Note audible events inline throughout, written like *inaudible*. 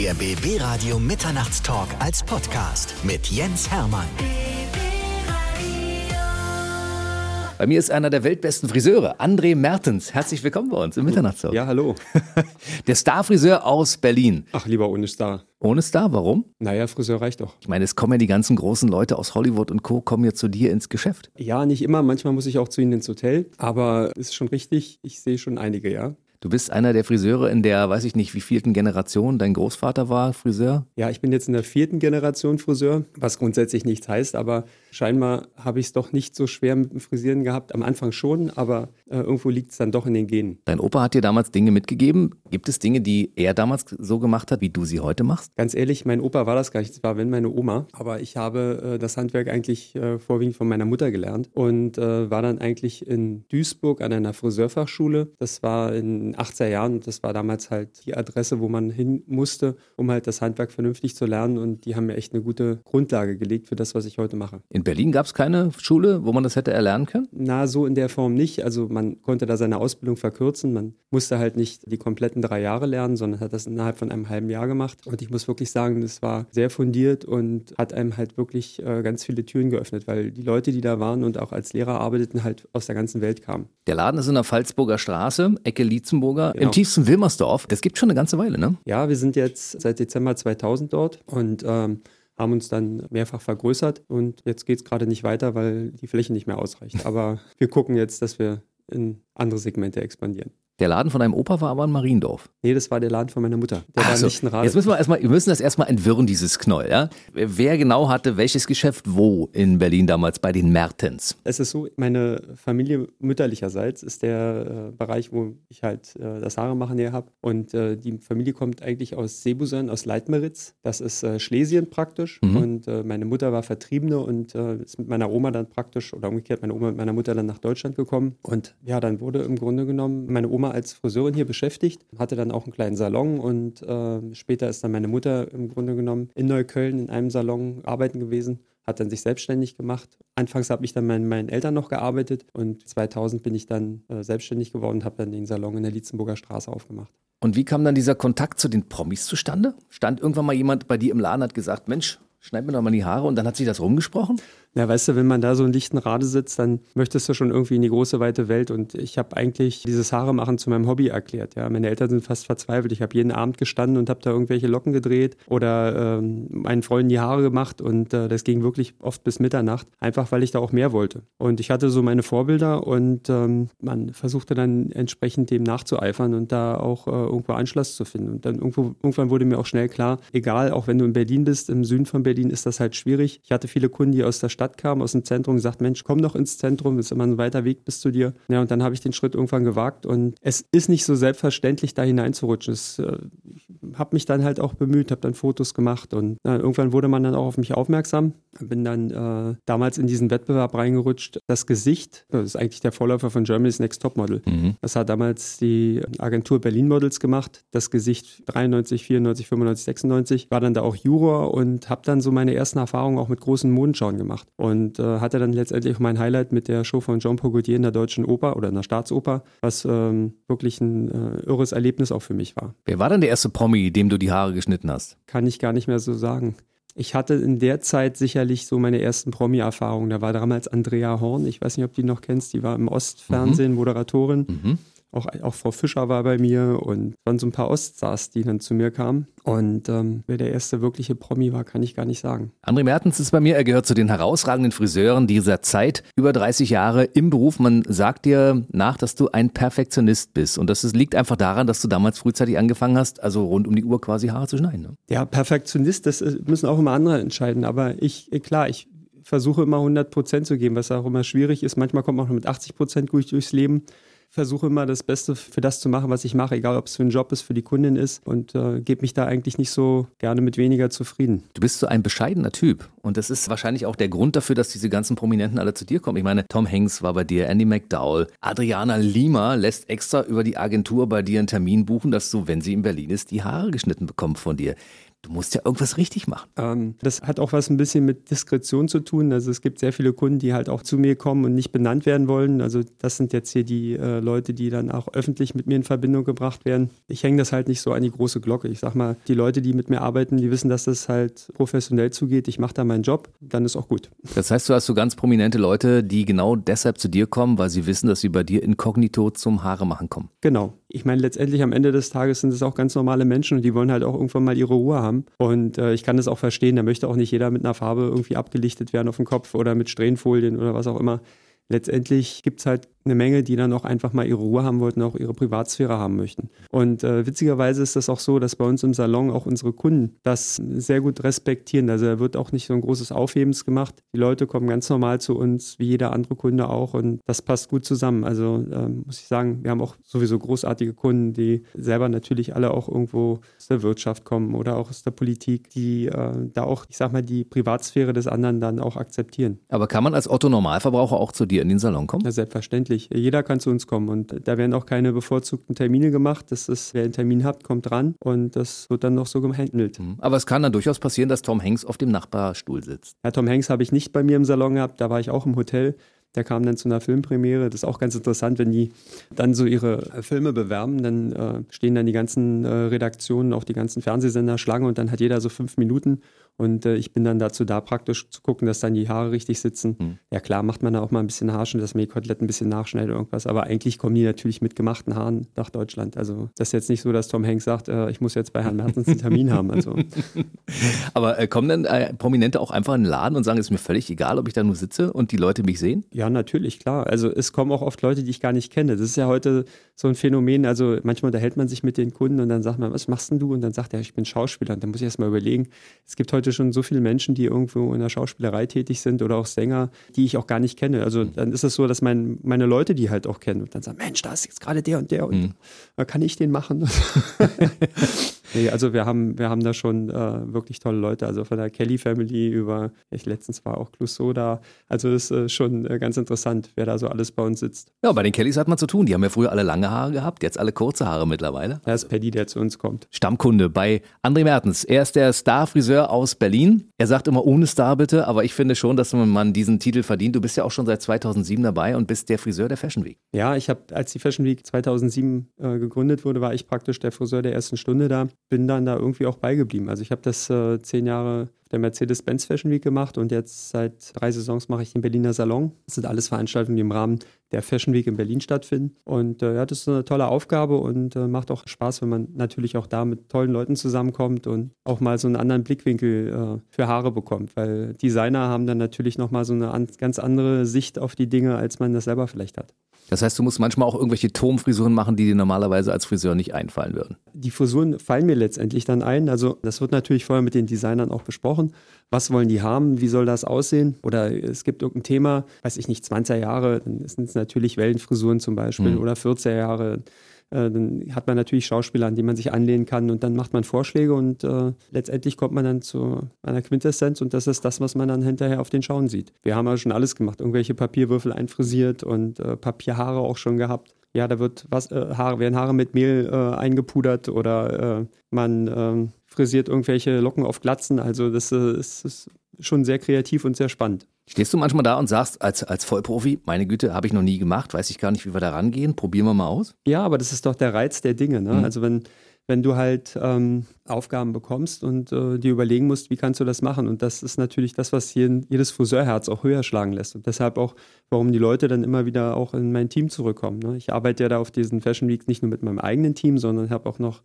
Der BB Radio Mitternachtstalk als Podcast mit Jens Hermann. Bei mir ist einer der weltbesten Friseure, André Mertens. Herzlich willkommen bei uns im Mitternachtstalk. Ja, hallo. *laughs* Der Starfriseur aus Berlin. Ach, lieber ohne Star. Ohne Star, warum? Naja, Friseur reicht doch. Ich meine, es kommen ja die ganzen großen Leute aus Hollywood und Co. kommen ja zu dir ins Geschäft. Ja, nicht immer. Manchmal muss ich auch zu ihnen ins Hotel. Aber ist schon richtig. Ich sehe schon einige, ja. Du bist einer der Friseure in der, weiß ich nicht, wie vielten Generation dein Großvater war Friseur? Ja, ich bin jetzt in der vierten Generation Friseur, was grundsätzlich nichts heißt, aber scheinbar habe ich es doch nicht so schwer mit dem Frisieren gehabt. Am Anfang schon, aber äh, irgendwo liegt es dann doch in den Genen. Dein Opa hat dir damals Dinge mitgegeben. Gibt es Dinge, die er damals so gemacht hat, wie du sie heute machst? Ganz ehrlich, mein Opa war das gar nicht. Es war wenn meine Oma. Aber ich habe äh, das Handwerk eigentlich äh, vorwiegend von meiner Mutter gelernt und äh, war dann eigentlich in Duisburg an einer Friseurfachschule. Das war in 80er Jahren und das war damals halt die Adresse, wo man hin musste, um halt das Handwerk vernünftig zu lernen und die haben mir echt eine gute Grundlage gelegt für das, was ich heute mache. In Berlin gab es keine Schule, wo man das hätte erlernen können? Na, so in der Form nicht. Also man konnte da seine Ausbildung verkürzen. Man musste halt nicht die kompletten drei Jahre lernen, sondern hat das innerhalb von einem halben Jahr gemacht. Und ich muss wirklich sagen, das war sehr fundiert und hat einem halt wirklich äh, ganz viele Türen geöffnet, weil die Leute, die da waren und auch als Lehrer arbeiteten, halt aus der ganzen Welt kamen. Der Laden ist in der Pfalzburger Straße, Ecke Lietzenburger, Genau. im tiefsten Wilmersdorf. Das gibt schon eine ganze Weile, ne? Ja, wir sind jetzt seit Dezember 2000 dort und ähm, haben uns dann mehrfach vergrößert und jetzt geht es gerade nicht weiter, weil die Fläche nicht mehr ausreicht. Aber wir gucken jetzt, dass wir in andere Segmente expandieren. Der Laden von deinem Opa war aber in Mariendorf. Nee, das war der Laden von meiner Mutter. Der Ach war so. nicht ein Rad. Jetzt müssen wir erstmal, wir müssen das erstmal entwirren, dieses Knoll, ja? Wer genau hatte welches Geschäft wo in Berlin damals bei den Mertens? Es ist so, meine Familie mütterlicherseits ist der äh, Bereich, wo ich halt äh, das Haare machen her habe. Und äh, die Familie kommt eigentlich aus Sebusen, aus Leitmeritz. Das ist äh, Schlesien praktisch. Mhm. Und äh, meine Mutter war Vertriebene und äh, ist mit meiner Oma dann praktisch, oder umgekehrt, meine Oma mit meiner Mutter dann nach Deutschland gekommen. Und ja, dann wurde im Grunde genommen meine Oma als Friseurin hier beschäftigt, hatte dann auch einen kleinen Salon und äh, später ist dann meine Mutter im Grunde genommen in Neukölln in einem Salon arbeiten gewesen hat dann sich selbstständig gemacht. Anfangs habe ich dann mit meinen Eltern noch gearbeitet und 2000 bin ich dann äh, selbstständig geworden und habe dann den Salon in der Lietzenburger Straße aufgemacht. Und wie kam dann dieser Kontakt zu den Promis zustande? Stand irgendwann mal jemand bei dir im Laden, hat gesagt, Mensch, schneid mir doch mal die Haare und dann hat sich das rumgesprochen? Ja, weißt du, wenn man da so in lichten Rade sitzt, dann möchtest du schon irgendwie in die große, weite Welt. Und ich habe eigentlich dieses Haare machen zu meinem Hobby erklärt. Ja, meine Eltern sind fast verzweifelt. Ich habe jeden Abend gestanden und habe da irgendwelche Locken gedreht oder ähm, meinen Freunden die Haare gemacht. Und äh, das ging wirklich oft bis Mitternacht, einfach weil ich da auch mehr wollte. Und ich hatte so meine Vorbilder und ähm, man versuchte dann entsprechend dem nachzueifern und da auch äh, irgendwo Anschluss zu finden. Und dann irgendwo, irgendwann wurde mir auch schnell klar, egal, auch wenn du in Berlin bist, im Süden von Berlin ist das halt schwierig. Ich hatte viele Kunden, die aus der Stadt kamen, aus dem Zentrum, gesagt, Mensch, komm doch ins Zentrum, ist immer ein weiter Weg bis zu dir. Ja, und dann habe ich den Schritt irgendwann gewagt und es ist nicht so selbstverständlich, da hineinzurutschen. Es, äh, ich habe mich dann halt auch bemüht, habe dann Fotos gemacht und äh, irgendwann wurde man dann auch auf mich aufmerksam. Bin dann äh, damals in diesen Wettbewerb reingerutscht. Das Gesicht, das ist eigentlich der Vorläufer von Germany's Next Top Model. Das hat damals die Agentur Berlin Models gemacht. Das Gesicht 93, 94, 95, 96. War dann da auch Juror und habe dann so meine ersten Erfahrungen auch mit großen Modenschauen gemacht. Und äh, hatte dann letztendlich auch mein Highlight mit der Show von Jean Gaultier in der Deutschen Oper oder in der Staatsoper, was ähm, wirklich ein äh, irres Erlebnis auch für mich war. Wer war denn der erste Promi, dem du die Haare geschnitten hast? Kann ich gar nicht mehr so sagen. Ich hatte in der Zeit sicherlich so meine ersten Promi-Erfahrungen. Da war damals Andrea Horn, ich weiß nicht, ob du die noch kennst, die war im Ostfernsehen Moderatorin. Mhm. Auch, auch Frau Fischer war bei mir und waren so ein paar Oststars, die dann zu mir kamen. Und ähm, wer der erste wirkliche Promi war, kann ich gar nicht sagen. André Mertens ist bei mir, er gehört zu den herausragenden Friseuren dieser Zeit, über 30 Jahre im Beruf. Man sagt dir nach, dass du ein Perfektionist bist. Und das liegt einfach daran, dass du damals frühzeitig angefangen hast, also rund um die Uhr quasi Haare zu schneiden. Ne? Ja, Perfektionist, das äh, müssen auch immer andere entscheiden. Aber ich, äh, klar, ich versuche immer 100 Prozent zu geben, was auch immer schwierig ist. Manchmal kommt man auch mit 80 Prozent gut durchs Leben. Versuche immer das Beste für das zu machen, was ich mache, egal ob es für einen Job ist, für die Kundin ist und äh, gebe mich da eigentlich nicht so gerne mit weniger zufrieden. Du bist so ein bescheidener Typ. Und das ist wahrscheinlich auch der Grund dafür, dass diese ganzen Prominenten alle zu dir kommen. Ich meine, Tom Hanks war bei dir, Andy McDowell, Adriana Lima lässt extra über die Agentur bei dir einen Termin buchen, dass du, wenn sie in Berlin ist, die Haare geschnitten bekommt von dir. Du musst ja irgendwas richtig machen. Ähm, das hat auch was ein bisschen mit Diskretion zu tun. Also es gibt sehr viele Kunden, die halt auch zu mir kommen und nicht benannt werden wollen. Also das sind jetzt hier die äh, Leute, die dann auch öffentlich mit mir in Verbindung gebracht werden. Ich hänge das halt nicht so an die große Glocke. Ich sag mal, die Leute, die mit mir arbeiten, die wissen, dass das halt professionell zugeht. Ich mache da meinen Job, dann ist auch gut. Das heißt, du hast so ganz prominente Leute, die genau deshalb zu dir kommen, weil sie wissen, dass sie bei dir inkognito zum Haare machen kommen. Genau. Ich meine, letztendlich am Ende des Tages sind es auch ganz normale Menschen und die wollen halt auch irgendwann mal ihre Ruhe haben. Und äh, ich kann das auch verstehen, da möchte auch nicht jeder mit einer Farbe irgendwie abgelichtet werden auf dem Kopf oder mit Strähnfolien oder was auch immer. Letztendlich gibt es halt eine Menge, die dann auch einfach mal ihre Ruhe haben wollten, auch ihre Privatsphäre haben möchten. Und äh, witzigerweise ist das auch so, dass bei uns im Salon auch unsere Kunden das sehr gut respektieren. Also da wird auch nicht so ein großes Aufhebens gemacht. Die Leute kommen ganz normal zu uns, wie jeder andere Kunde auch. Und das passt gut zusammen. Also äh, muss ich sagen, wir haben auch sowieso großartige Kunden, die selber natürlich alle auch irgendwo aus der Wirtschaft kommen oder auch aus der Politik, die äh, da auch, ich sag mal, die Privatsphäre des anderen dann auch akzeptieren. Aber kann man als Otto Normalverbraucher auch zu dir in den Salon kommen? Ja, selbstverständlich selbstverständlich. Jeder kann zu uns kommen und da werden auch keine bevorzugten Termine gemacht. Das ist, wer einen Termin hat, kommt dran und das wird dann noch so gehandelt. Mhm. Aber es kann dann durchaus passieren, dass Tom Hanks auf dem Nachbarstuhl sitzt. Ja, Tom Hanks habe ich nicht bei mir im Salon gehabt, da war ich auch im Hotel. Der kam dann zu einer Filmpremiere. Das ist auch ganz interessant, wenn die dann so ihre Filme bewerben, dann äh, stehen dann die ganzen äh, Redaktionen, auch die ganzen Fernsehsender Schlange und dann hat jeder so fünf Minuten und äh, ich bin dann dazu da, praktisch zu gucken, dass dann die Haare richtig sitzen. Mhm. Ja, klar, macht man da auch mal ein bisschen Haarschnitt, dass man die Koteletten ein bisschen nachschneidet oder irgendwas. Aber eigentlich kommen die natürlich mit gemachten Haaren nach Deutschland. Also, das ist jetzt nicht so, dass Tom Hanks sagt, äh, ich muss jetzt bei Herrn Mertens einen Termin haben. Also. *laughs* Aber äh, kommen dann äh, Prominente auch einfach in den Laden und sagen, es ist mir völlig egal, ob ich da nur sitze und die Leute mich sehen? Ja, natürlich, klar. Also, es kommen auch oft Leute, die ich gar nicht kenne. Das ist ja heute so ein Phänomen. Also, manchmal unterhält man sich mit den Kunden und dann sagt man, was machst denn du? Und dann sagt er, ich bin Schauspieler. Und dann muss ich erst mal überlegen. Es gibt heute schon so viele Menschen, die irgendwo in der Schauspielerei tätig sind oder auch Sänger, die ich auch gar nicht kenne. Also mhm. dann ist es so, dass mein, meine Leute die halt auch kennen und dann sagen, Mensch, da ist jetzt gerade der und der und mhm. kann ich den machen? *laughs* nee, also wir haben, wir haben da schon äh, wirklich tolle Leute, also von der Kelly Family über, ich letztens war auch Clouseau da. Also das ist äh, schon äh, ganz interessant, wer da so alles bei uns sitzt. Ja, bei den Kellys hat man zu tun. Die haben ja früher alle lange Haare gehabt, jetzt alle kurze Haare mittlerweile. Das ist Paddy, der zu uns kommt. Stammkunde bei André Mertens. Er ist der Starfriseur aus Berlin. Er sagt immer ohne Star bitte, aber ich finde schon, dass man diesen Titel verdient. Du bist ja auch schon seit 2007 dabei und bist der Friseur der Fashion Week. Ja, ich habe, als die Fashion Week 2007 äh, gegründet wurde, war ich praktisch der Friseur der ersten Stunde da. Bin dann da irgendwie auch beigeblieben. Also ich habe das äh, zehn Jahre der Mercedes-Benz Fashion Week gemacht und jetzt seit drei Saisons mache ich den Berliner Salon. Das sind alles Veranstaltungen, die im Rahmen der Fashion Week in Berlin stattfinden. Und äh, ja, das ist eine tolle Aufgabe und äh, macht auch Spaß, wenn man natürlich auch da mit tollen Leuten zusammenkommt und auch mal so einen anderen Blickwinkel äh, für Haare bekommt. Weil Designer haben dann natürlich nochmal so eine an, ganz andere Sicht auf die Dinge, als man das selber vielleicht hat. Das heißt, du musst manchmal auch irgendwelche Turmfrisuren machen, die dir normalerweise als Friseur nicht einfallen würden. Die Frisuren fallen mir letztendlich dann ein. Also das wird natürlich vorher mit den Designern auch besprochen. Was wollen die haben? Wie soll das aussehen? Oder es gibt irgendein Thema, weiß ich nicht, 20er Jahre, dann sind es natürlich Wellenfrisuren zum Beispiel mhm. oder 40er Jahre. Äh, dann hat man natürlich Schauspieler, an die man sich anlehnen kann und dann macht man Vorschläge und äh, letztendlich kommt man dann zu einer Quintessenz und das ist das, was man dann hinterher auf den Schauen sieht. Wir haben ja schon alles gemacht, irgendwelche Papierwürfel einfrisiert und äh, Papierhaare auch schon gehabt. Ja, da wird was, äh, Haare, werden Haare mit Mehl äh, eingepudert oder äh, man ähm, frisiert irgendwelche Locken auf Glatzen. Also das ist, ist schon sehr kreativ und sehr spannend. Stehst du manchmal da und sagst, als, als Vollprofi, meine Güte, habe ich noch nie gemacht, weiß ich gar nicht, wie wir da rangehen, probieren wir mal aus? Ja, aber das ist doch der Reiz der Dinge. Ne? Mhm. Also wenn, wenn du halt ähm, Aufgaben bekommst und äh, dir überlegen musst, wie kannst du das machen. Und das ist natürlich das, was hier jedes Friseurherz auch höher schlagen lässt. Und deshalb auch, warum die Leute dann immer wieder auch in mein Team zurückkommen. Ne? Ich arbeite ja da auf diesen Fashion Weeks nicht nur mit meinem eigenen Team, sondern habe auch noch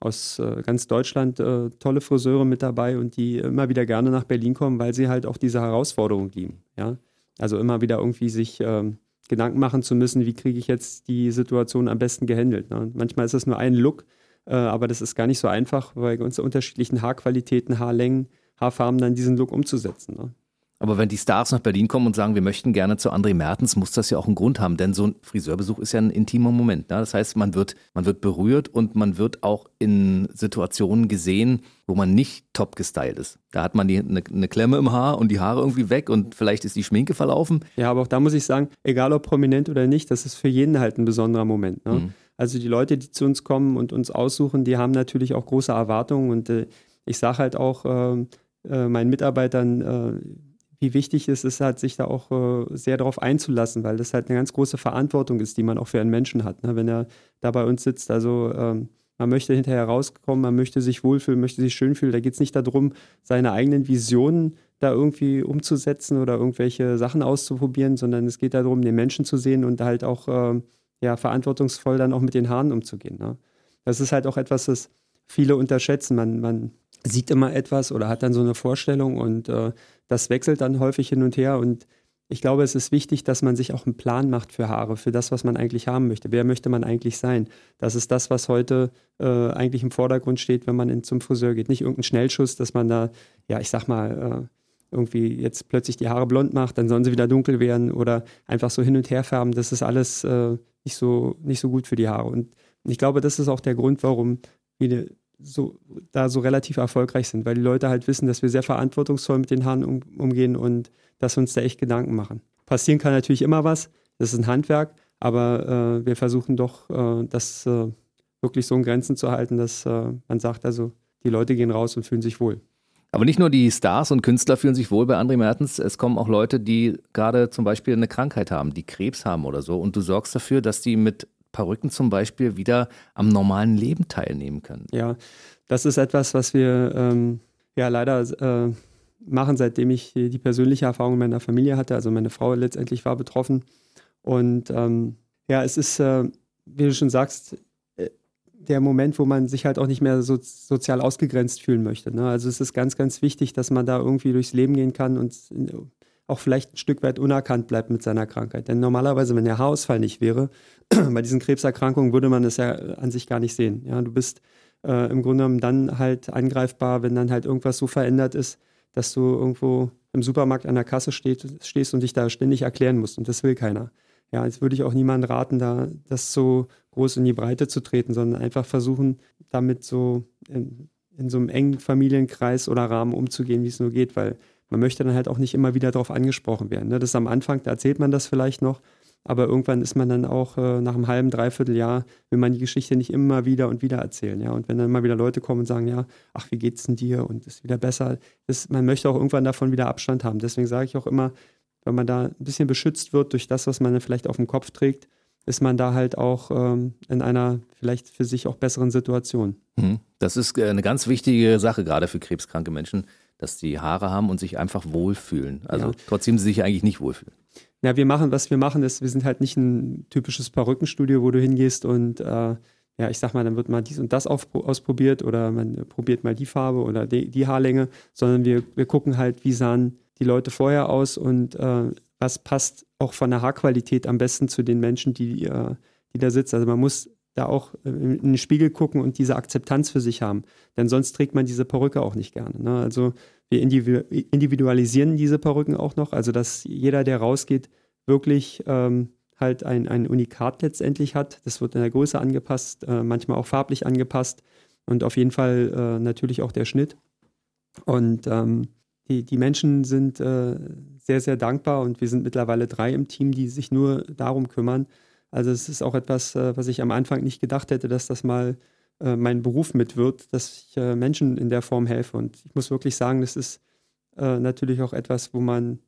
aus äh, ganz Deutschland äh, tolle Friseure mit dabei und die immer wieder gerne nach Berlin kommen, weil sie halt auch diese Herausforderung lieben. Ja? Also immer wieder irgendwie sich ähm, Gedanken machen zu müssen, wie kriege ich jetzt die Situation am besten gehandelt. Ne? Manchmal ist es nur ein Look, äh, aber das ist gar nicht so einfach, weil unsere unterschiedlichen Haarqualitäten, Haarlängen, Haarfarben dann diesen Look umzusetzen. Ne? Aber wenn die Stars nach Berlin kommen und sagen, wir möchten gerne zu André Mertens, muss das ja auch einen Grund haben, denn so ein Friseurbesuch ist ja ein intimer Moment. Ne? Das heißt, man wird, man wird berührt und man wird auch in Situationen gesehen, wo man nicht top gestylt ist. Da hat man eine, eine Klemme im Haar und die Haare irgendwie weg und vielleicht ist die Schminke verlaufen. Ja, aber auch da muss ich sagen, egal ob prominent oder nicht, das ist für jeden halt ein besonderer Moment. Ne? Mhm. Also die Leute, die zu uns kommen und uns aussuchen, die haben natürlich auch große Erwartungen und äh, ich sage halt auch äh, äh, meinen Mitarbeitern, äh, wie wichtig es ist, halt, sich da auch äh, sehr darauf einzulassen, weil das halt eine ganz große Verantwortung ist, die man auch für einen Menschen hat, ne? wenn er da bei uns sitzt. Also ähm, man möchte hinterher rauskommen, man möchte sich wohlfühlen, möchte sich schön fühlen. Da geht es nicht darum, seine eigenen Visionen da irgendwie umzusetzen oder irgendwelche Sachen auszuprobieren, sondern es geht darum, den Menschen zu sehen und halt auch äh, ja, verantwortungsvoll dann auch mit den Haaren umzugehen. Ne? Das ist halt auch etwas, das viele unterschätzen. Man, man sieht immer etwas oder hat dann so eine Vorstellung und äh, das wechselt dann häufig hin und her und ich glaube, es ist wichtig, dass man sich auch einen Plan macht für Haare, für das, was man eigentlich haben möchte. Wer möchte man eigentlich sein? Das ist das, was heute äh, eigentlich im Vordergrund steht, wenn man in, zum Friseur geht. Nicht irgendein Schnellschuss, dass man da, ja, ich sag mal, äh, irgendwie jetzt plötzlich die Haare blond macht, dann sollen sie wieder dunkel werden oder einfach so hin und her färben. Das ist alles äh, nicht, so, nicht so gut für die Haare. Und ich glaube, das ist auch der Grund, warum viele so, da so relativ erfolgreich sind, weil die Leute halt wissen, dass wir sehr verantwortungsvoll mit den Haaren um, umgehen und dass wir uns da echt Gedanken machen. Passieren kann natürlich immer was, das ist ein Handwerk, aber äh, wir versuchen doch, äh, das äh, wirklich so in Grenzen zu halten, dass äh, man sagt, also die Leute gehen raus und fühlen sich wohl. Aber nicht nur die Stars und Künstler fühlen sich wohl bei André Mertens, es kommen auch Leute, die gerade zum Beispiel eine Krankheit haben, die Krebs haben oder so. Und du sorgst dafür, dass die mit Perücken zum Beispiel wieder am normalen Leben teilnehmen können. Ja, das ist etwas, was wir ähm, ja leider äh, machen, seitdem ich die persönliche Erfahrung in meiner Familie hatte. Also meine Frau letztendlich war betroffen. Und ähm, ja, es ist, äh, wie du schon sagst, äh, der Moment, wo man sich halt auch nicht mehr so sozial ausgegrenzt fühlen möchte. Ne? Also es ist ganz, ganz wichtig, dass man da irgendwie durchs Leben gehen kann und auch vielleicht ein Stück weit unerkannt bleibt mit seiner Krankheit. Denn normalerweise, wenn der Haarausfall nicht wäre, *clears throat* bei diesen Krebserkrankungen würde man es ja an sich gar nicht sehen. Ja, du bist äh, im Grunde genommen dann halt angreifbar, wenn dann halt irgendwas so verändert ist, dass du irgendwo im Supermarkt an der Kasse steht, stehst und dich da ständig erklären musst. Und das will keiner. Ja, jetzt würde ich auch niemandem raten, da das so groß in die Breite zu treten, sondern einfach versuchen, damit so in, in so einem engen Familienkreis oder Rahmen umzugehen, wie es nur geht, weil man möchte dann halt auch nicht immer wieder darauf angesprochen werden. Ne? Das ist am Anfang, da erzählt man das vielleicht noch, aber irgendwann ist man dann auch äh, nach einem halben, dreiviertel Jahr, will man die Geschichte nicht immer wieder und wieder erzählen. Ja? Und wenn dann mal wieder Leute kommen und sagen, ja, ach, wie geht's denn dir und ist wieder besser, ist, man möchte auch irgendwann davon wieder Abstand haben. Deswegen sage ich auch immer, wenn man da ein bisschen beschützt wird durch das, was man dann vielleicht auf dem Kopf trägt, ist man da halt auch ähm, in einer vielleicht für sich auch besseren Situation. Mhm. Das ist äh, eine ganz wichtige Sache, gerade für krebskranke Menschen, dass die Haare haben und sich einfach wohlfühlen. Also ja. trotzdem sie sich eigentlich nicht wohlfühlen. Ja, wir machen, was wir machen, ist, wir sind halt nicht ein typisches Perückenstudio, wo du hingehst und äh, ja, ich sag mal, dann wird mal dies und das auf, ausprobiert oder man probiert mal die Farbe oder die, die Haarlänge, sondern wir, wir gucken halt, wie sahen die Leute vorher aus und äh, was passt auch von der Haarqualität am besten zu den Menschen, die, äh, die da sitzen. Also man muss da auch in den Spiegel gucken und diese Akzeptanz für sich haben. Denn sonst trägt man diese Perücke auch nicht gerne. Ne? Also wir individualisieren diese Perücken auch noch, also dass jeder, der rausgeht, wirklich ähm, halt ein, ein Unikat letztendlich hat. Das wird in der Größe angepasst, äh, manchmal auch farblich angepasst und auf jeden Fall äh, natürlich auch der Schnitt. Und ähm, die, die Menschen sind äh, sehr, sehr dankbar und wir sind mittlerweile drei im Team, die sich nur darum kümmern. Also es ist auch etwas, äh, was ich am Anfang nicht gedacht hätte, dass das mal äh, mein Beruf mit wird, dass ich äh, Menschen in der Form helfe. Und ich muss wirklich sagen, das ist natürlich auch etwas, wo man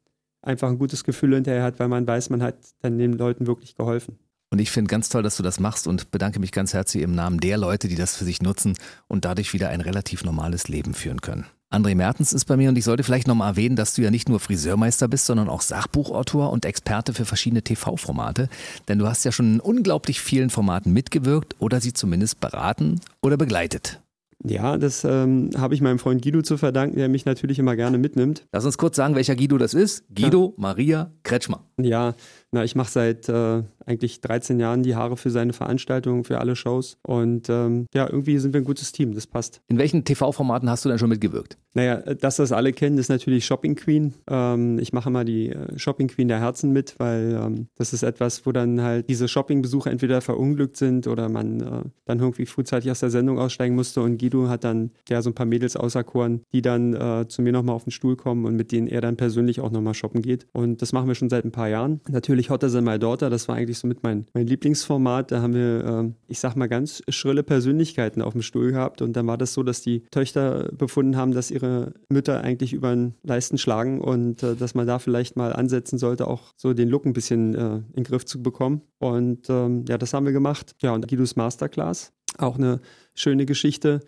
einfach ein gutes Gefühl hinterher hat, weil man weiß, man hat dann den Leuten wirklich geholfen. Und ich finde ganz toll, dass du das machst und bedanke mich ganz herzlich im Namen der Leute, die das für sich nutzen und dadurch wieder ein relativ normales Leben führen können. André Mertens ist bei mir und ich sollte vielleicht nochmal erwähnen, dass du ja nicht nur Friseurmeister bist, sondern auch Sachbuchautor und Experte für verschiedene TV-Formate. Denn du hast ja schon in unglaublich vielen Formaten mitgewirkt oder sie zumindest beraten oder begleitet. Ja, das ähm, habe ich meinem Freund Guido zu verdanken, der mich natürlich immer gerne mitnimmt. Lass uns kurz sagen, welcher Guido das ist. Guido ja. Maria Kretschmer. Ja, na, ich mache seit äh, eigentlich 13 Jahren die Haare für seine Veranstaltungen, für alle Shows. Und ähm, ja, irgendwie sind wir ein gutes Team, das passt. In welchen TV-Formaten hast du denn schon mitgewirkt? Naja, das, was alle kennen, ist natürlich Shopping Queen. Ähm, ich mache mal die äh, Shopping Queen der Herzen mit, weil ähm, das ist etwas, wo dann halt diese Shopping-Besuche entweder verunglückt sind oder man äh, dann irgendwie frühzeitig aus der Sendung aussteigen musste. Und Guido hat dann ja so ein paar Mädels auserkoren, die dann äh, zu mir nochmal auf den Stuhl kommen und mit denen er dann persönlich auch nochmal shoppen geht. Und das machen wir schon seit ein paar Jahren. Natürlich Hotter Than My Daughter, das war eigentlich so mit mein, mein Lieblingsformat. Da haben wir, äh, ich sag mal, ganz schrille Persönlichkeiten auf dem Stuhl gehabt. Und dann war das so, dass die Töchter befunden haben, dass ihre Mütter eigentlich über den Leisten schlagen und äh, dass man da vielleicht mal ansetzen sollte, auch so den Look ein bisschen äh, in den Griff zu bekommen. Und ähm, ja, das haben wir gemacht. Ja, und Guidos Masterclass, auch eine schöne Geschichte.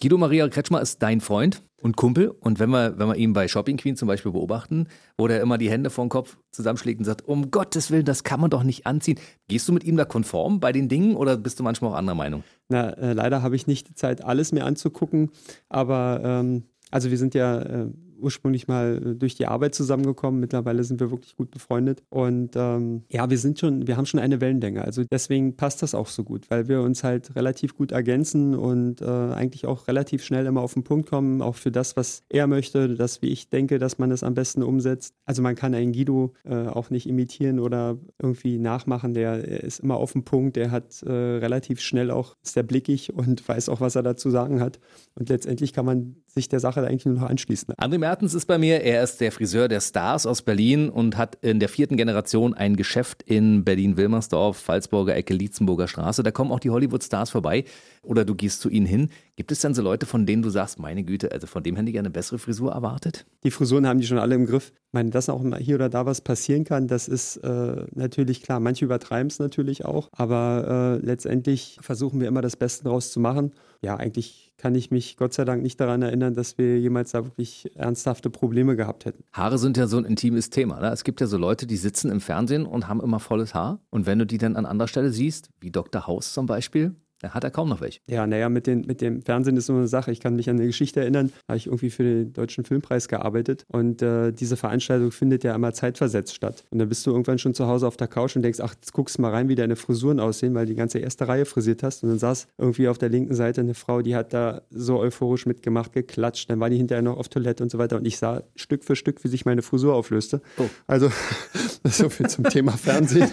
Guido Maria Kretschmer ist dein Freund und Kumpel. Und wenn wir, wenn wir ihn bei Shopping Queen zum Beispiel beobachten, wo der immer die Hände vor den Kopf zusammenschlägt und sagt, um Gottes Willen, das kann man doch nicht anziehen. Gehst du mit ihm da konform bei den Dingen oder bist du manchmal auch anderer Meinung? Na, äh, leider habe ich nicht die Zeit, alles mir anzugucken. Aber ähm, also wir sind ja äh, ursprünglich mal äh, durch die Arbeit zusammengekommen. Mittlerweile sind wir wirklich gut befreundet. Und ähm, ja, wir sind schon, wir haben schon eine Wellenlänge. Also deswegen passt das auch so gut, weil wir uns halt relativ gut ergänzen und äh, eigentlich auch relativ schnell immer auf den Punkt kommen, auch für das, was er möchte, das, wie ich denke, dass man das am besten umsetzt. Also man kann einen Guido äh, auch nicht imitieren oder irgendwie nachmachen. Der ist immer auf dem Punkt, der hat äh, relativ schnell auch, ist der blickig und *laughs* weiß auch, was er dazu sagen hat. Und letztendlich kann man sich der Sache eigentlich nur noch anschließen. André Mertens ist bei mir. Er ist der Friseur der Stars aus Berlin und hat in der vierten Generation ein Geschäft in Berlin-Wilmersdorf, Pfalzburger Ecke, Lietzenburger Straße. Da kommen auch die Hollywood-Stars vorbei oder du gehst zu ihnen hin. Gibt es dann so Leute, von denen du sagst, meine Güte, also von dem hätte ich eine bessere Frisur erwartet? Die Frisuren haben die schon alle im Griff. Ich meine, dass auch hier oder da was passieren kann, das ist äh, natürlich klar. Manche übertreiben es natürlich auch, aber äh, letztendlich versuchen wir immer das Beste daraus zu machen. Ja, eigentlich kann ich mich Gott sei Dank nicht daran erinnern, dass wir jemals da wirklich ernsthafte Probleme gehabt hätten. Haare sind ja so ein intimes Thema. Ne? Es gibt ja so Leute, die sitzen im Fernsehen und haben immer volles Haar. Und wenn du die dann an anderer Stelle siehst, wie Dr. House zum Beispiel, da hat er kaum noch welche. Ja, naja, mit, mit dem Fernsehen ist so eine Sache. Ich kann mich an eine Geschichte erinnern, da habe ich irgendwie für den Deutschen Filmpreis gearbeitet und äh, diese Veranstaltung findet ja immer zeitversetzt statt. Und dann bist du irgendwann schon zu Hause auf der Couch und denkst, ach, jetzt guckst du mal rein, wie deine Frisuren aussehen, weil du die ganze erste Reihe frisiert hast. Und dann saß irgendwie auf der linken Seite eine Frau, die hat da so euphorisch mitgemacht, geklatscht. Dann war die hinterher noch auf Toilette und so weiter. Und ich sah Stück für Stück, wie sich meine Frisur auflöste. Oh. Also, *laughs* so viel zum Thema Fernsehen.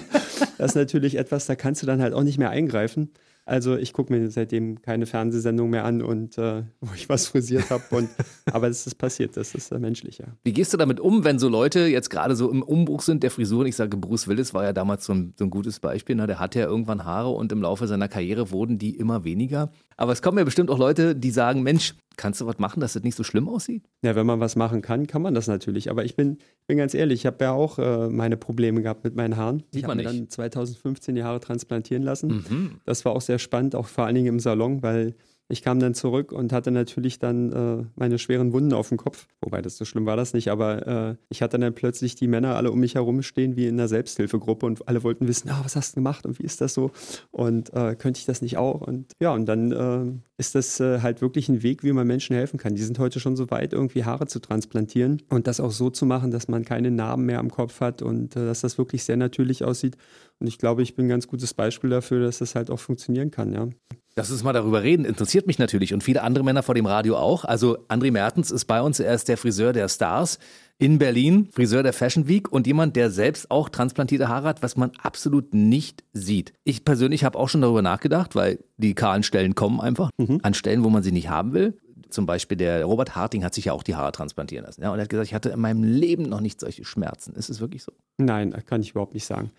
Das ist natürlich etwas, da kannst du dann halt auch nicht mehr eingreifen. Also ich gucke mir seitdem keine Fernsehsendung mehr an und äh, *laughs* wo ich was frisiert habe. *laughs* aber das ist passiert, das ist äh, menschlich, ja. Wie gehst du damit um, wenn so Leute jetzt gerade so im Umbruch sind der Frisuren? Ich sage, Bruce Willis war ja damals so ein, so ein gutes Beispiel. Ne? Der hatte ja irgendwann Haare und im Laufe seiner Karriere wurden die immer weniger. Aber es kommen ja bestimmt auch Leute, die sagen, Mensch, kannst du was machen, dass das nicht so schlimm aussieht? Ja, wenn man was machen kann, kann man das natürlich. Aber ich bin, bin ganz ehrlich, ich habe ja auch äh, meine Probleme gehabt mit meinen Haaren. Sieht ich habe dann 2015 die Haare transplantieren lassen. Mhm. Das war auch sehr spannend, auch vor allen Dingen im Salon, weil ich kam dann zurück und hatte natürlich dann äh, meine schweren Wunden auf dem Kopf. Wobei das so schlimm war das nicht, aber äh, ich hatte dann plötzlich die Männer alle um mich herum stehen wie in einer Selbsthilfegruppe und alle wollten wissen, ah, was hast du gemacht und wie ist das so und äh, könnte ich das nicht auch? Und ja, und dann äh, ist das äh, halt wirklich ein Weg, wie man Menschen helfen kann. Die sind heute schon so weit, irgendwie Haare zu transplantieren und das auch so zu machen, dass man keine Narben mehr am Kopf hat und äh, dass das wirklich sehr natürlich aussieht. Und ich glaube, ich bin ein ganz gutes Beispiel dafür, dass das halt auch funktionieren kann, ja. Lass uns mal darüber reden. Interessiert mich natürlich und viele andere Männer vor dem Radio auch. Also André Mertens ist bei uns. Er ist der Friseur der Stars in Berlin, Friseur der Fashion Week und jemand, der selbst auch transplantierte Haare hat, was man absolut nicht sieht. Ich persönlich habe auch schon darüber nachgedacht, weil die kahlen Stellen kommen einfach mhm. an Stellen, wo man sie nicht haben will. Zum Beispiel der Robert Harting hat sich ja auch die Haare transplantieren lassen. Ja, und er hat gesagt, ich hatte in meinem Leben noch nicht solche Schmerzen. Ist es wirklich so? Nein, kann ich überhaupt nicht sagen.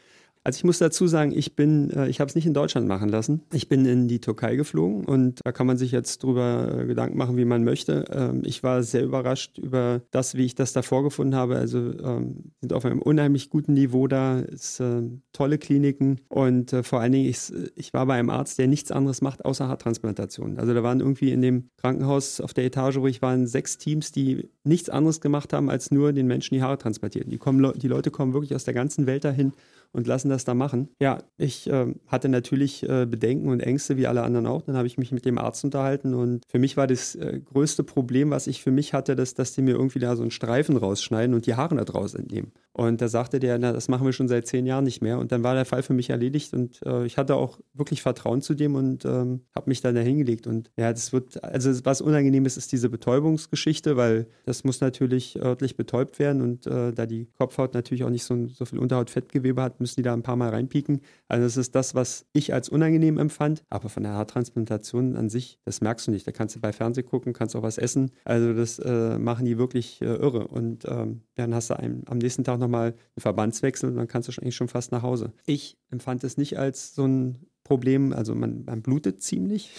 Also ich muss dazu sagen, ich bin, äh, ich habe es nicht in Deutschland machen lassen. Ich bin in die Türkei geflogen und da kann man sich jetzt drüber äh, Gedanken machen, wie man möchte. Ähm, ich war sehr überrascht über das, wie ich das da vorgefunden habe. Also ähm, sind auf einem unheimlich guten Niveau da, ist äh, tolle Kliniken und vor allen Dingen, ich, ich war bei einem Arzt, der nichts anderes macht außer Haartransplantation. Also da waren irgendwie in dem Krankenhaus auf der Etage, wo ich war, sechs Teams, die nichts anderes gemacht haben, als nur den Menschen die Haare transplantieren. Die, kommen, die Leute kommen wirklich aus der ganzen Welt dahin und lassen das da machen. Ja, ich äh, hatte natürlich äh, Bedenken und Ängste, wie alle anderen auch. Dann habe ich mich mit dem Arzt unterhalten und für mich war das äh, größte Problem, was ich für mich hatte, dass, dass die mir irgendwie da so einen Streifen rausschneiden und die Haare da draus entnehmen. Und da sagte der, na, das machen wir schon seit zehn Jahren nicht mehr. Und dann war der Fall für mich erledigt und äh, ich hatte auch wirklich Vertrauen zu dem und ähm, habe mich dann da hingelegt. Und ja, das wird, also was unangenehm ist, ist diese Betäubungsgeschichte, weil das muss natürlich örtlich betäubt werden und äh, da die Kopfhaut natürlich auch nicht so, so viel Unterhautfettgewebe hat, müssen die da ein paar Mal reinpieken. Also das ist das, was ich als unangenehm empfand. Aber von der Haartransplantation an sich, das merkst du nicht. Da kannst du bei Fernsehen gucken, kannst auch was essen. Also das äh, machen die wirklich äh, irre. Und ähm, dann hast du einen, am nächsten Tag nochmal einen Verbandswechsel und dann kannst du eigentlich schon fast nach Hause. Ich empfand es nicht als so ein Problem. Also man, man blutet ziemlich.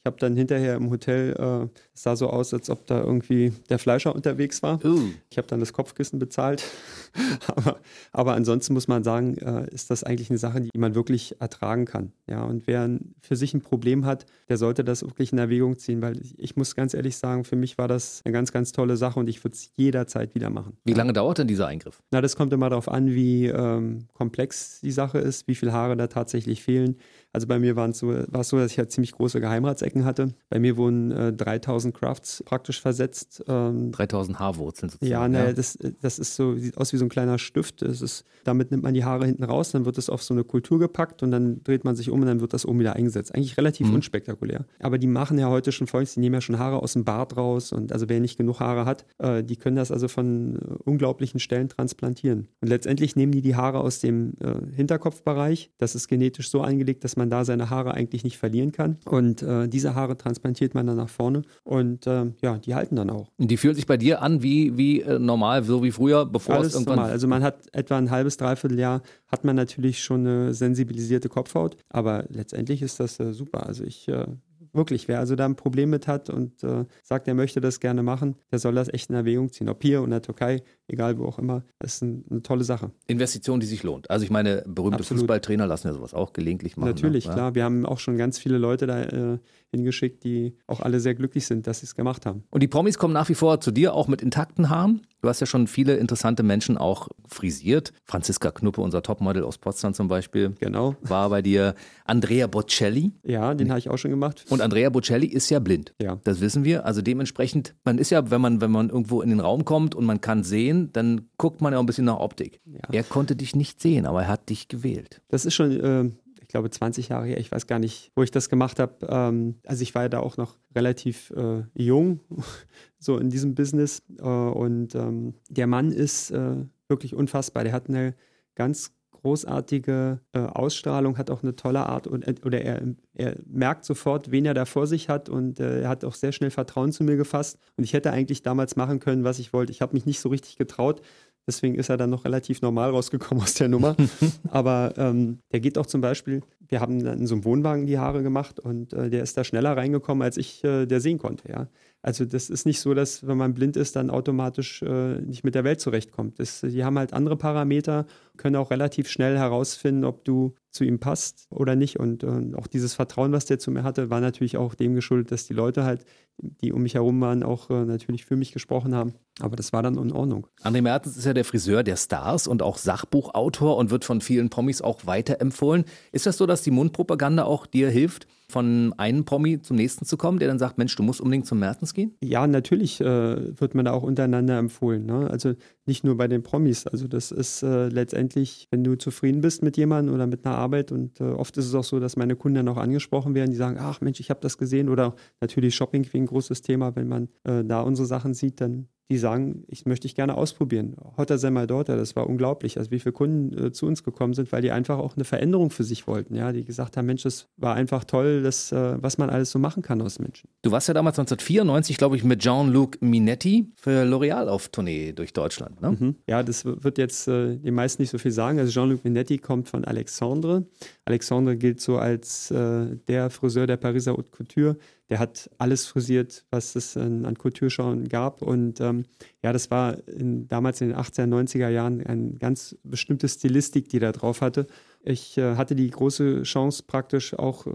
Ich habe dann hinterher im Hotel, äh, es sah so aus, als ob da irgendwie der Fleischer unterwegs war. Uh. Ich habe dann das Kopfkissen bezahlt. *laughs* aber, aber ansonsten muss man sagen, äh, ist das eigentlich eine Sache, die man wirklich ertragen kann. Ja, und wer für sich ein Problem hat, der sollte das wirklich in Erwägung ziehen, weil ich, ich muss ganz ehrlich sagen, für mich war das eine ganz, ganz tolle Sache und ich würde es jederzeit wieder machen. Wie lange dauert denn dieser Eingriff? Na, das kommt immer darauf an, wie ähm, komplex die Sache ist, wie viele Haare da tatsächlich fehlen. Also bei mir war es so, dass ich halt ziemlich große Geheimratsecken hatte. Bei mir wurden äh, 3000 Crafts praktisch versetzt. Ähm, 3000 Haarwurzeln sozusagen. Ja, ne, ja. Das, das ist so, sieht aus wie so ein kleiner Stift. Das ist, damit nimmt man die Haare hinten raus, dann wird es auf so eine Kultur gepackt und dann dreht man sich um und dann wird das oben wieder eingesetzt. Eigentlich relativ mhm. unspektakulär. Aber die machen ja heute schon folgendes, die nehmen ja schon Haare aus dem Bart raus und also wer nicht genug Haare hat, äh, die können das also von äh, unglaublichen Stellen transplantieren. Und letztendlich nehmen die die Haare aus dem äh, Hinterkopfbereich. Das ist genetisch so eingelegt, dass man da seine Haare eigentlich nicht verlieren kann. Und äh, diese Haare transplantiert man dann nach vorne und äh, ja, die halten dann auch. Und die fühlen sich bei dir an wie, wie äh, normal, so wie früher, bevor Alles es irgendwann... normal. Also man hat etwa ein halbes, dreiviertel Jahr hat man natürlich schon eine sensibilisierte Kopfhaut, aber letztendlich ist das äh, super. Also ich äh, wirklich, wer also da ein Problem mit hat und äh, sagt, er möchte das gerne machen, der soll das echt in Erwägung ziehen. Ob hier in der Türkei, egal wo auch immer, das ist ein, eine tolle Sache. Investition, die sich lohnt. Also ich meine, berühmte Absolut. Fußballtrainer lassen ja sowas auch gelegentlich machen. Natürlich, ne? klar. Wir haben auch schon ganz viele Leute da äh, hingeschickt, die auch alle sehr glücklich sind, dass sie es gemacht haben. Und die Promis kommen nach wie vor zu dir, auch mit intakten Haaren? Du hast ja schon viele interessante Menschen auch frisiert. Franziska Knuppe, unser Topmodel aus Potsdam zum Beispiel. Genau. War bei dir Andrea Bocelli. Ja, den habe ich auch schon gemacht. Und Andrea Bocelli ist ja blind. Ja. Das wissen wir. Also dementsprechend, man ist ja, wenn man, wenn man irgendwo in den Raum kommt und man kann sehen, dann guckt man ja auch ein bisschen nach Optik. Ja. Er konnte dich nicht sehen, aber er hat dich gewählt. Das ist schon äh, ich glaube, 20 Jahre her. Ich weiß gar nicht, wo ich das gemacht habe. Ähm, also ich war ja da auch noch relativ äh, jung, *laughs* so in diesem Business. Äh, und ähm, der Mann ist äh, wirklich unfassbar. Der hat eine ganz großartige äh, Ausstrahlung, hat auch eine tolle Art und, äh, oder er, er merkt sofort, wen er da vor sich hat und äh, er hat auch sehr schnell Vertrauen zu mir gefasst. Und ich hätte eigentlich damals machen können, was ich wollte. Ich habe mich nicht so richtig getraut, Deswegen ist er dann noch relativ normal rausgekommen aus der Nummer. *laughs* Aber ähm, der geht auch zum Beispiel, wir haben in so einem Wohnwagen die Haare gemacht und äh, der ist da schneller reingekommen, als ich äh, der sehen konnte. Ja? Also das ist nicht so, dass wenn man blind ist, dann automatisch äh, nicht mit der Welt zurechtkommt. Das, die haben halt andere Parameter, können auch relativ schnell herausfinden, ob du zu ihm passt oder nicht. Und, und auch dieses Vertrauen, was der zu mir hatte, war natürlich auch dem geschuldet, dass die Leute halt, die um mich herum waren, auch äh, natürlich für mich gesprochen haben. Aber das war dann in Ordnung. André Mertens ist ja der Friseur der Stars und auch Sachbuchautor und wird von vielen Promis auch weiterempfohlen. Ist das so, dass die Mundpropaganda auch dir hilft, von einem Promi zum nächsten zu kommen, der dann sagt, Mensch, du musst unbedingt zum Mertens gehen? Ja, natürlich äh, wird man da auch untereinander empfohlen. Ne? Also nicht nur bei den Promis. Also das ist äh, letztendlich, wenn du zufrieden bist mit jemandem oder mit einer Arbeit und äh, oft ist es auch so, dass meine Kunden dann auch angesprochen werden, die sagen, ach Mensch, ich habe das gesehen oder natürlich Shopping wie ein großes Thema, wenn man äh, da unsere Sachen sieht, dann die sagen, ich möchte ich gerne ausprobieren. Hotter sei mal dort, das war unglaublich, also wie viele Kunden äh, zu uns gekommen sind, weil die einfach auch eine Veränderung für sich wollten, ja, die gesagt haben, Mensch, das war einfach toll, das, äh, was man alles so machen kann aus Menschen. Du warst ja damals 1994, glaube ich, mit Jean-Luc Minetti für L'Oreal auf Tournee durch Deutschland, ne? Mhm. Ja, das wird jetzt äh, den meisten nicht so viel sagen. Also Jean-Luc Minetti kommt von Alexandre. Alexandre gilt so als äh, der Friseur der Pariser Haute Couture der hat alles frisiert, was es an, an Kulturschauen gab. Und ähm, ja, das war in, damals in den 80er, 90er Jahren eine ganz bestimmte Stilistik, die da drauf hatte. Ich äh, hatte die große Chance, praktisch auch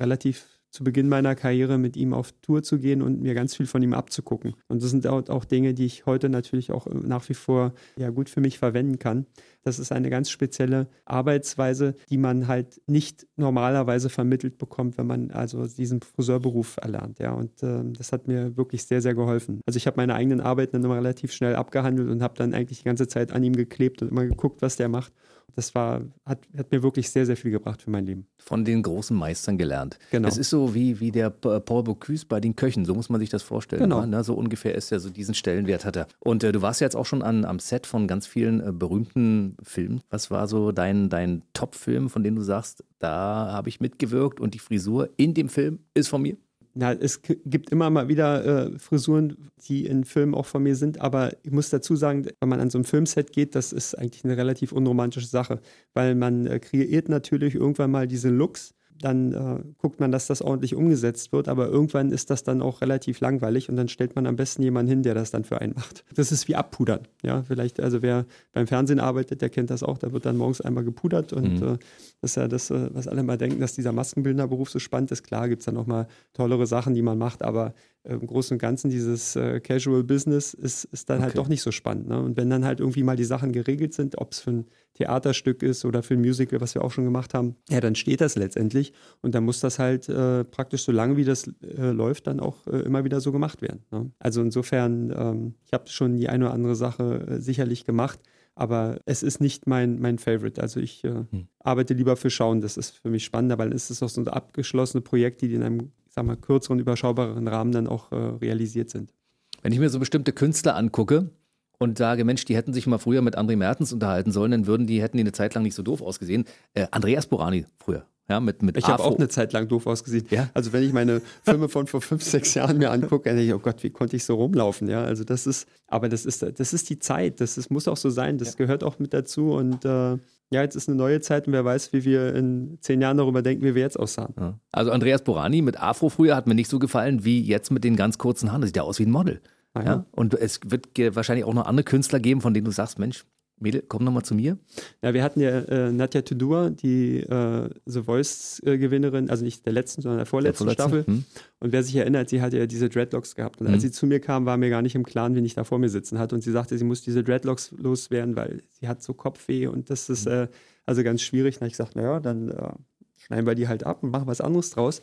relativ zu Beginn meiner Karriere mit ihm auf Tour zu gehen und mir ganz viel von ihm abzugucken. Und das sind auch Dinge, die ich heute natürlich auch nach wie vor ja gut für mich verwenden kann. Das ist eine ganz spezielle Arbeitsweise, die man halt nicht normalerweise vermittelt bekommt, wenn man also diesen Friseurberuf erlernt. Ja, und äh, das hat mir wirklich sehr, sehr geholfen. Also ich habe meine eigenen Arbeiten dann immer relativ schnell abgehandelt und habe dann eigentlich die ganze Zeit an ihm geklebt und immer geguckt, was der macht Das war, hat, hat mir wirklich sehr, sehr viel gebracht für mein Leben. Von den großen Meistern gelernt. Genau. Das ist so wie, wie der Paul Bocuse bei den Köchen, so muss man sich das vorstellen. Genau. Ne? So ungefähr ist er, so diesen Stellenwert hat er. Und äh, du warst ja jetzt auch schon an, am Set von ganz vielen äh, berühmten Filmen. Was war so dein, dein Top-Film, von dem du sagst, da habe ich mitgewirkt und die Frisur in dem Film ist von mir? Na, es gibt immer mal wieder äh, Frisuren, die in Filmen auch von mir sind, aber ich muss dazu sagen, wenn man an so ein Filmset geht, das ist eigentlich eine relativ unromantische Sache, weil man äh, kreiert natürlich irgendwann mal diese Looks dann äh, guckt man, dass das ordentlich umgesetzt wird, aber irgendwann ist das dann auch relativ langweilig und dann stellt man am besten jemanden hin, der das dann für einen macht. Das ist wie abpudern. Ja, vielleicht, also wer beim Fernsehen arbeitet, der kennt das auch, da wird dann morgens einmal gepudert und mhm. Äh, das ist ja das, äh, was alle mal denken, dass dieser Maskenbildnerberuf so spannend ist. Klar gibt es dann auch mal tollere Sachen, die man macht, aber im Großen und Ganzen dieses äh, Casual Business ist, ist dann halt okay. halt doch nicht so spannend. Ne? Und wenn dann halt irgendwie mal die Sachen geregelt sind, ob es für ein Theaterstück ist oder für ein Musical, was wir auch schon gemacht haben, ja, dann steht das letztendlich und dann muss das halt äh, praktisch so lange, wie das äh, läuft, dann auch äh, immer wieder so gemacht werden. Ne? Also insofern, ähm, ich habe schon die eine oder andere Sache äh, sicherlich gemacht, aber es ist nicht mein, mein Favorite. Also ich äh, hm. arbeite lieber für Schauen, das ist für mich spannender, weil es ist auch so abgeschlossene Projekte, die in einem sag mal, kürzeren, überschaubareren Rahmen dann auch äh, realisiert sind. Wenn ich mir so bestimmte Künstler angucke und sage, Mensch, die hätten sich mal früher mit André Mertens unterhalten sollen, dann würden die, hätten die eine Zeit lang nicht so doof ausgesehen. Äh, Andreas Borani früher. Ja, mit, mit ich habe auch eine Zeit lang doof ausgesehen. Ja? Also wenn ich meine Filme von vor fünf, sechs Jahren mir angucke, dann denke ich, oh Gott, wie konnte ich so rumlaufen? Ja, also das ist, aber das ist, das ist die Zeit. Das ist, muss auch so sein. Das ja. gehört auch mit dazu. Und äh, ja, jetzt ist eine neue Zeit und wer weiß, wie wir in zehn Jahren darüber denken, wie wir jetzt aussahen. Ja. Also Andreas Borani mit Afro früher hat mir nicht so gefallen wie jetzt mit den ganz kurzen Haaren. Das sieht ja aus wie ein Model. Ah, ja. ja. Und es wird wahrscheinlich auch noch andere Künstler geben, von denen du sagst, Mensch, Mädel, komm nochmal zu mir. Ja, wir hatten ja äh, Nadja Tudor, die äh, The Voice-Gewinnerin, also nicht der letzten, sondern der vorletzten, der vorletzten? Staffel. Hm. Und wer sich erinnert, sie hatte ja diese Dreadlocks gehabt. Und hm. als sie zu mir kam, war mir gar nicht im Klaren, wen ich da vor mir sitzen hatte. Und sie sagte, sie muss diese Dreadlocks loswerden, weil sie hat so Kopfweh und das ist hm. äh, also ganz schwierig. Und ich gesagt, naja, dann äh, schneiden wir die halt ab und machen was anderes draus.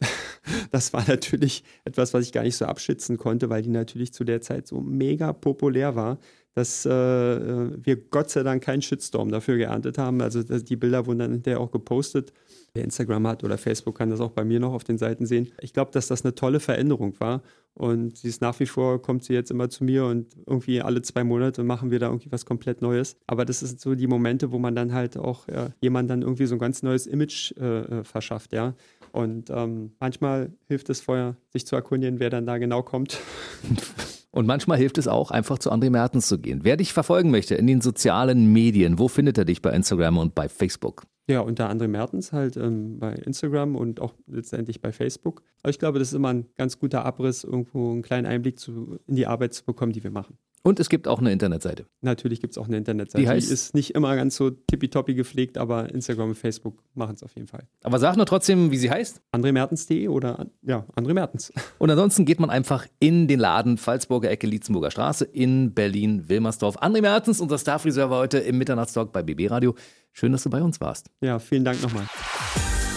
*laughs* das war natürlich etwas, was ich gar nicht so abschätzen konnte, weil die natürlich zu der Zeit so mega populär war dass äh, wir Gott sei Dank keinen Shitstorm dafür geerntet haben. Also die Bilder wurden dann hinterher auch gepostet. Wer Instagram hat oder Facebook kann das auch bei mir noch auf den Seiten sehen. Ich glaube, dass das eine tolle Veränderung war. Und sie ist nach wie vor, kommt sie jetzt immer zu mir und irgendwie alle zwei Monate machen wir da irgendwie was komplett Neues. Aber das sind so die Momente, wo man dann halt auch ja, jemand dann irgendwie so ein ganz neues Image äh, äh verschafft, ja. Und ähm, manchmal hilft es vorher, sich zu erkundigen, wer dann da genau kommt. *laughs* Und manchmal hilft es auch, einfach zu André Mertens zu gehen. Wer dich verfolgen möchte in den sozialen Medien, wo findet er dich bei Instagram und bei Facebook? Ja, unter André Mertens halt ähm, bei Instagram und auch letztendlich bei Facebook. Aber ich glaube, das ist immer ein ganz guter Abriss, irgendwo einen kleinen Einblick zu, in die Arbeit zu bekommen, die wir machen. Und es gibt auch eine Internetseite. Natürlich gibt es auch eine Internetseite. Die, heißt, die ist nicht immer ganz so tippitoppi gepflegt, aber Instagram und Facebook machen es auf jeden Fall. Aber sag nur trotzdem, wie sie heißt. AndreMertens.de oder ja, André Mertens. Und ansonsten geht man einfach in den Laden Pfalzburger Ecke Lietzenburger Straße in Berlin-Wilmersdorf. André Mertens, unser Starfriseur war heute im Mitternachtstalk bei BB Radio. Schön, dass du bei uns warst. Ja, vielen Dank nochmal.